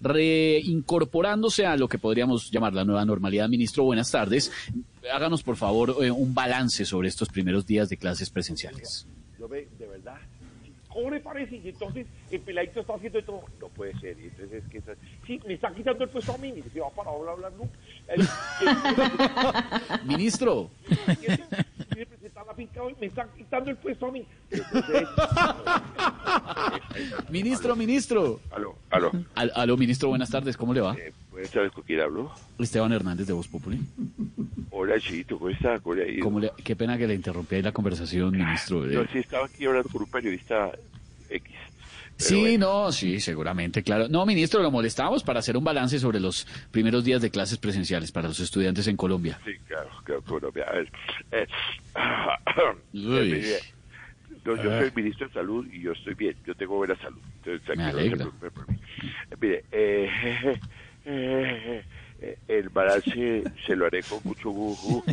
Reincorporándose a lo que podríamos llamar la nueva normalidad, ministro, buenas tardes. Háganos, por favor, eh, un balance sobre estos primeros días de clases presenciales. Yo ve, de verdad, ¿cómo le parece? Y entonces el peladito está haciendo esto. No puede ser. Y entonces es que está- sí, me está quitando el puesto a mí. Se va para hablar. El- Ministro, el- me está quitando el puesto a mí. Entonces, ministro, ministro. aló, aló. Al- aló, ministro, buenas tardes, ¿cómo le va? Eh, ¿Puedes saber con quién hablo? Esteban Hernández de Voz Populi. Hola, Chito, ¿cómo está? ¿Cómo le? ¿Cómo le- qué pena que le interrumpí ahí la conversación, ministro. Yo Eh, sí estaba aquí hablando con un periodista X. Sí, bueno, no, sí, seguramente, claro. No, ministro, lo molestamos para hacer un balance sobre los primeros días de clases presenciales para los estudiantes en Colombia. Sí, claro, claro, no, vea, a ver. Eh, no, yo soy ministro de salud y yo estoy bien, yo tengo buena salud. Entonces, alegra. Eh, Mire, eh, eh, eh, el balance se lo haré con mucho gusto.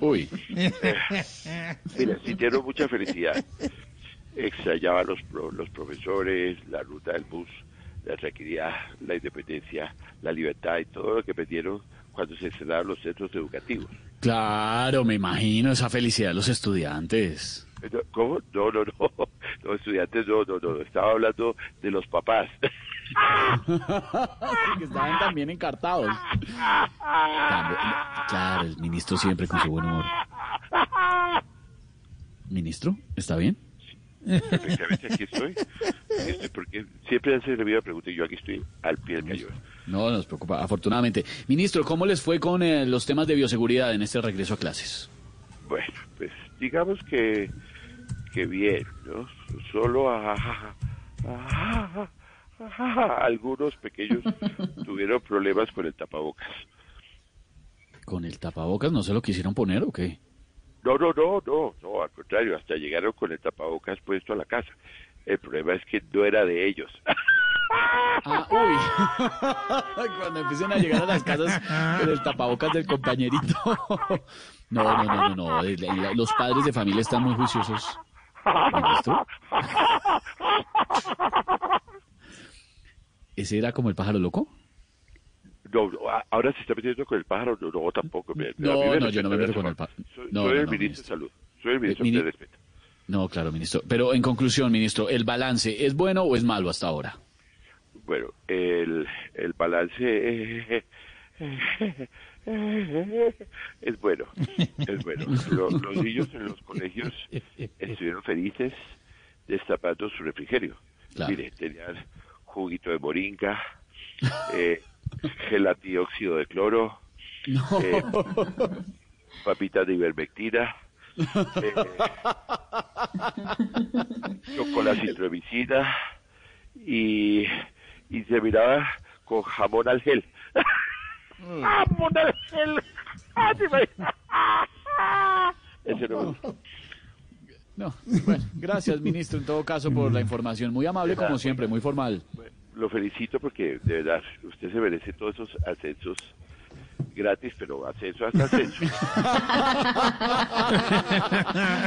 Uy, Mira, sintieron mucha felicidad. Extrañaba los, pro- los profesores, la ruta del bus, la tranquilidad, la independencia, la libertad y todo lo que perdieron cuando se cerraron los centros educativos. Claro, me imagino esa felicidad de los estudiantes. ¿Cómo? No, no, no. Los estudiantes no, no, no. Estaba hablando de los papás. que estaban también encartados. Claro, el ministro siempre con su buen humor. Ministro, ¿está bien? Efectivamente, aquí estoy. Estoy porque siempre hacen la misma pregunta y yo aquí estoy al pie del cañón. No nos preocupa, afortunadamente. Ministro, ¿cómo les fue con eh, los temas de bioseguridad en este regreso a clases? Bueno, pues digamos que, que bien, ¿no? Solo a, a- a- a- algunos pequeños tuvieron problemas con el tapabocas. ¿Con el tapabocas no se lo quisieron poner o qué? No, no, no, no, no, al contrario, hasta llegaron con el tapabocas puesto a la casa. El problema es que no era de ellos. Ah, uy. Cuando empiecen a llegar a las casas con el tapabocas del compañerito. No, no, no, no, no. el- Los padres de familia están muy juiciosos. ¿Ministro? ¿Ese era como el pájaro loco? No, ahora se está metiendo con el pájaro, no, no tampoco. me- No, no, yo no me meto con el pájaro. Soy, No, soy el ministro ministro. de Salud, soy el ministro mini- de respeto. No, claro, ministro. Pero en conclusión, ministro, ¿el balance es bueno o es malo hasta ahora? Bueno, el, el balance es bueno, es bueno. Lo- los niños en los colegios estuvieron felices destapando su refrigerio. Claro. Mire, tenían juguito de moringa, eh, gelatióxido de cloro, No. eh, papitas de ivermectina, eh, chocolate citromicina y, y se miraba con jamón al gel. ¡Jamón al gel! ¡Ah! Ese no. No, bueno, gracias, ministro, en todo caso, por la información. Muy amable, como siempre, muy formal. Bueno, Lo felicito porque de verdad usted se merece todos esos ascensos gratis, pero ascenso hasta ascenso.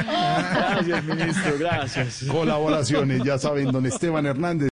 Gracias, ministro, gracias. Colaboraciones, ya saben, don Esteban Hernández.